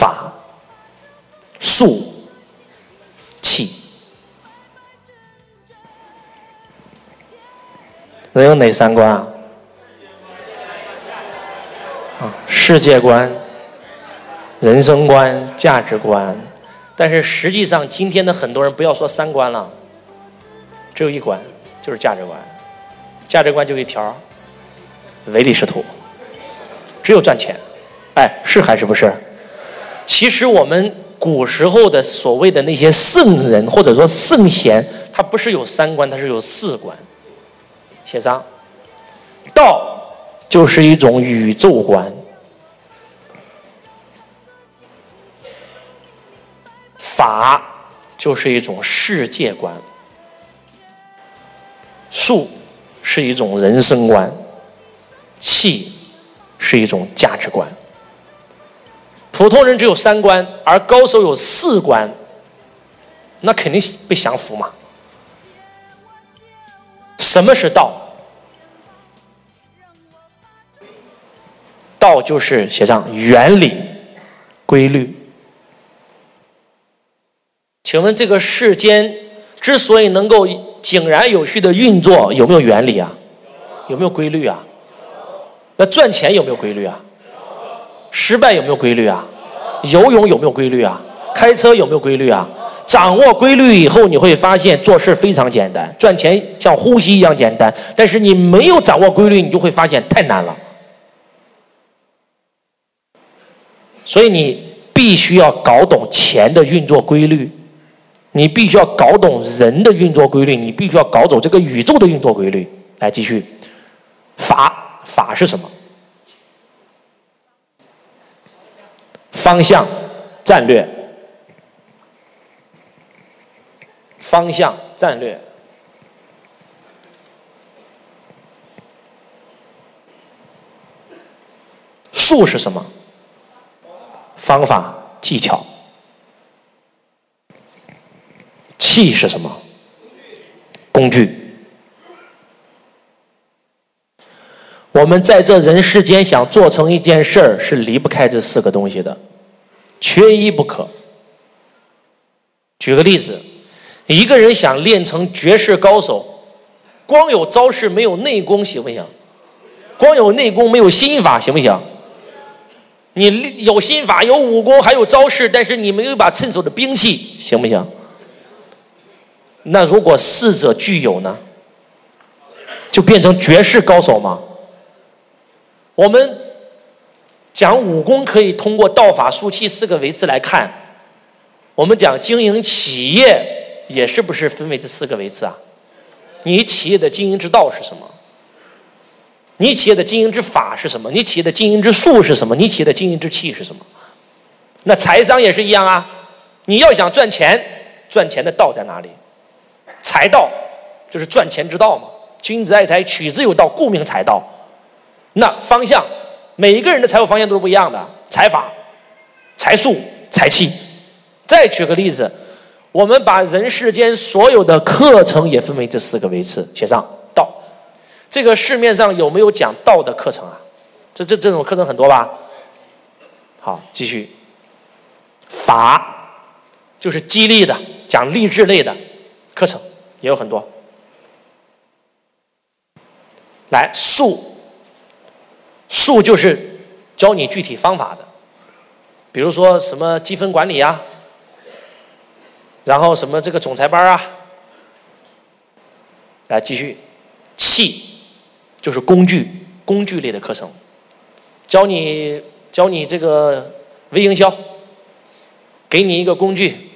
法术、气。能有哪三观啊？啊，世界观、人生观、价值观。但是实际上，今天的很多人不要说三观了，只有一观，就是价值观。价值观就一条，唯利是图，只有赚钱。哎，是还是不是？其实我们古时候的所谓的那些圣人或者说圣贤，他不是有三观，他是有四观。写上，道就是一种宇宙观。法就是一种世界观，术是一种人生观，气是一种价值观。普通人只有三观，而高手有四观，那肯定被降服嘛。什么是道？道就是写上原理、规律。请问这个世间之所以能够井然有序的运作，有没有原理啊？有没有规律啊？那赚钱有没有规律啊？失败有没有规律啊？游泳有没有规律啊？开车有没有规律啊？掌握规律以后，你会发现做事非常简单，赚钱像呼吸一样简单。但是你没有掌握规律，你就会发现太难了。所以你必须要搞懂钱的运作规律。你必须要搞懂人的运作规律，你必须要搞懂这个宇宙的运作规律。来，继续，法法是什么？方向、战略、方向、战略。术是什么？方法、技巧。气是什么？工具。我们在这人世间想做成一件事儿，是离不开这四个东西的，缺一不可。举个例子，一个人想练成绝世高手，光有招式没有内功行不行？光有内功没有心法行不行？你有心法有武功还有招式，但是你没有一把趁手的兵器，行不行？那如果四者具有呢，就变成绝世高手吗？我们讲武功可以通过道法术器四个维次来看，我们讲经营企业也是不是分为这四个维次啊？你企业的经营之道是什么？你企业的经营之法是什么？你企业的经营之术是什么？你企业的经营之气是什么？那财商也是一样啊！你要想赚钱，赚钱的道在哪里？财道就是赚钱之道嘛。君子爱财，取之有道，故名财道。那方向，每一个人的财务方向都是不一样的。财法、财术、财气。再举个例子，我们把人世间所有的课程也分为这四个维次，写上道。这个市面上有没有讲道的课程啊？这这这种课程很多吧？好，继续。法就是激励的，讲励志类的课程。也有很多，来术，术就是教你具体方法的，比如说什么积分管理啊，然后什么这个总裁班啊，来继续，器就是工具，工具类的课程，教你教你这个微营销，给你一个工具，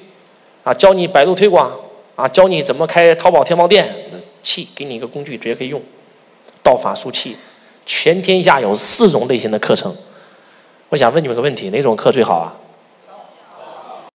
啊，教你百度推广。啊，教你怎么开淘宝天猫店，气给你一个工具，直接可以用。道法术器，全天下有四种类型的课程。我想问你们个问题：哪种课最好啊？